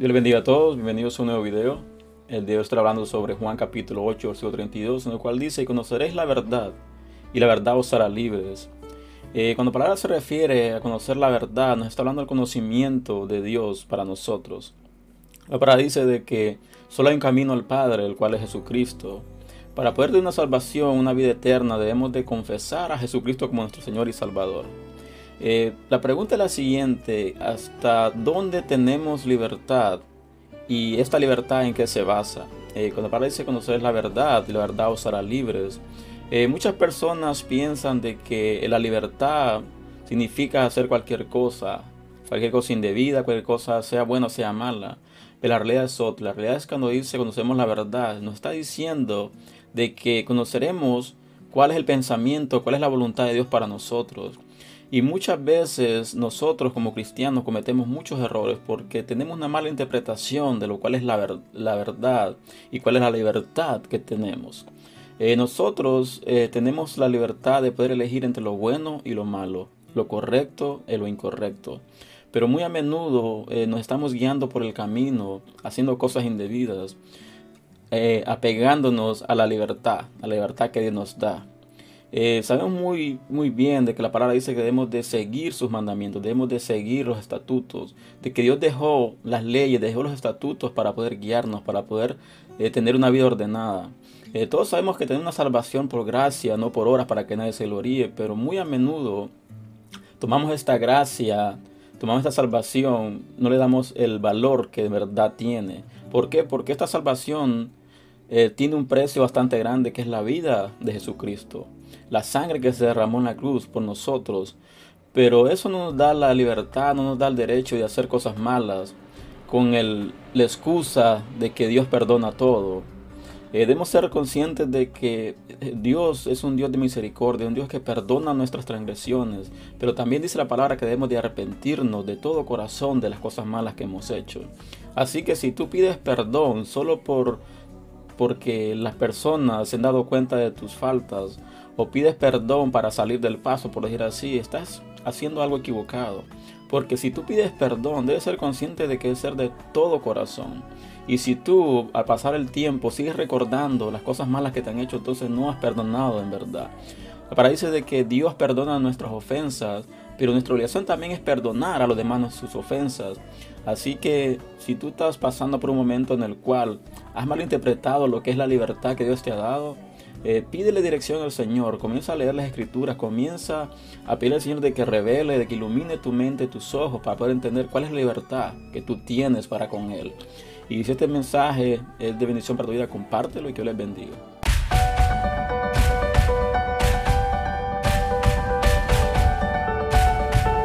Dios les bendiga a todos, bienvenidos a un nuevo video. El día de hoy hablando sobre Juan capítulo 8, versículo 32, en el cual dice, y conoceréis la verdad, y la verdad os hará libres. Eh, cuando la palabra se refiere a conocer la verdad, nos está hablando del conocimiento de Dios para nosotros. La palabra dice de que solo hay un camino al Padre, el cual es Jesucristo. Para poder tener una salvación, una vida eterna, debemos de confesar a Jesucristo como nuestro Señor y Salvador. Eh, la pregunta es la siguiente, ¿hasta dónde tenemos libertad? ¿Y esta libertad en qué se basa? Eh, cuando parece conocer la verdad, la verdad os hará libres. Eh, muchas personas piensan de que la libertad significa hacer cualquier cosa, cualquier cosa indebida, cualquier cosa sea buena o sea mala. Pero la realidad es otra. La realidad es cuando dice conocemos la verdad, nos está diciendo de que conoceremos cuál es el pensamiento, cuál es la voluntad de Dios para nosotros. Y muchas veces nosotros como cristianos cometemos muchos errores porque tenemos una mala interpretación de lo cual es la, la verdad y cuál es la libertad que tenemos. Eh, nosotros eh, tenemos la libertad de poder elegir entre lo bueno y lo malo, lo correcto y lo incorrecto. Pero muy a menudo eh, nos estamos guiando por el camino, haciendo cosas indebidas, apegándonos a la libertad, a la libertad que Dios nos da. Eh, sabemos muy, muy bien de que la palabra dice que debemos de seguir sus mandamientos, debemos de seguir los estatutos, de que Dios dejó las leyes, dejó los estatutos para poder guiarnos, para poder eh, tener una vida ordenada. Eh, todos sabemos que tenemos una salvación por gracia, no por horas para que nadie se gloríe, pero muy a menudo tomamos esta gracia, tomamos esta salvación, no le damos el valor que de verdad tiene. ¿Por qué? Porque esta salvación tiene un precio bastante grande que es la vida de Jesucristo la sangre que se derramó en la cruz por nosotros. Pero eso no nos da la libertad, no nos da el derecho de hacer cosas malas con el, la excusa de que Dios perdona todo. Eh, debemos ser conscientes de que eh, Dios es un Dios de misericordia, un Dios que perdona nuestras transgresiones, pero también dice la palabra que debemos de arrepentirnos de todo corazón de las cosas malas que hemos hecho. Así que si tú pides perdón solo por porque las personas se han dado cuenta de tus faltas o pides perdón para salir del paso, por decir así, estás haciendo algo equivocado. Porque si tú pides perdón, debes ser consciente de que es ser de todo corazón. Y si tú al pasar el tiempo sigues recordando las cosas malas que te han hecho, entonces no has perdonado en verdad. Para dice de que Dios perdona nuestras ofensas, pero nuestra obligación también es perdonar a los demás sus ofensas. Así que si tú estás pasando por un momento en el cual has malinterpretado lo que es la libertad que Dios te ha dado, eh, pídele dirección al Señor, comienza a leer las escrituras, comienza a pedirle al Señor de que revele, de que ilumine tu mente, tus ojos, para poder entender cuál es la libertad que tú tienes para con Él. Y si este mensaje es de bendición para tu vida, compártelo y que Dios les bendiga.